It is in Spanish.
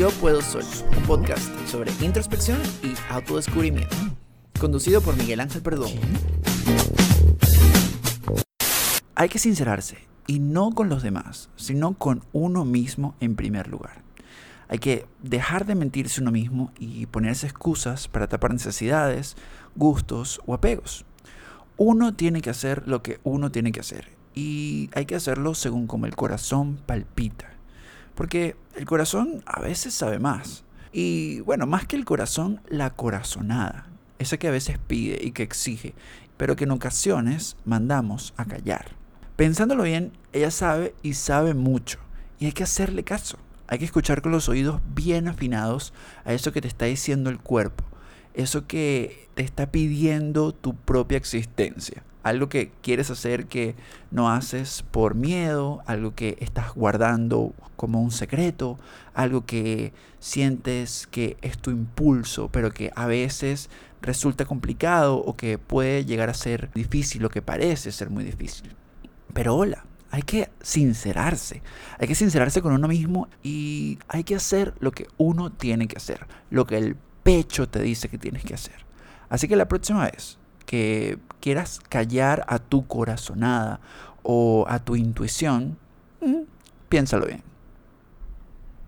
Yo Puedo Solo, un podcast sobre introspección y autodescubrimiento, conducido por Miguel Ángel Perdón. Hay que sincerarse, y no con los demás, sino con uno mismo en primer lugar. Hay que dejar de mentirse uno mismo y ponerse excusas para tapar necesidades, gustos o apegos. Uno tiene que hacer lo que uno tiene que hacer y hay que hacerlo según como el corazón palpita. Porque el corazón a veces sabe más. Y bueno, más que el corazón, la corazonada. Esa que a veces pide y que exige, pero que en ocasiones mandamos a callar. Pensándolo bien, ella sabe y sabe mucho. Y hay que hacerle caso. Hay que escuchar con los oídos bien afinados a eso que te está diciendo el cuerpo. Eso que te está pidiendo tu propia existencia algo que quieres hacer que no haces por miedo, algo que estás guardando como un secreto, algo que sientes que es tu impulso, pero que a veces resulta complicado o que puede llegar a ser difícil o que parece ser muy difícil. Pero hola, hay que sincerarse, hay que sincerarse con uno mismo y hay que hacer lo que uno tiene que hacer, lo que el pecho te dice que tienes que hacer. Así que la próxima vez que quieras callar a tu corazonada o a tu intuición, mm, piénsalo bien.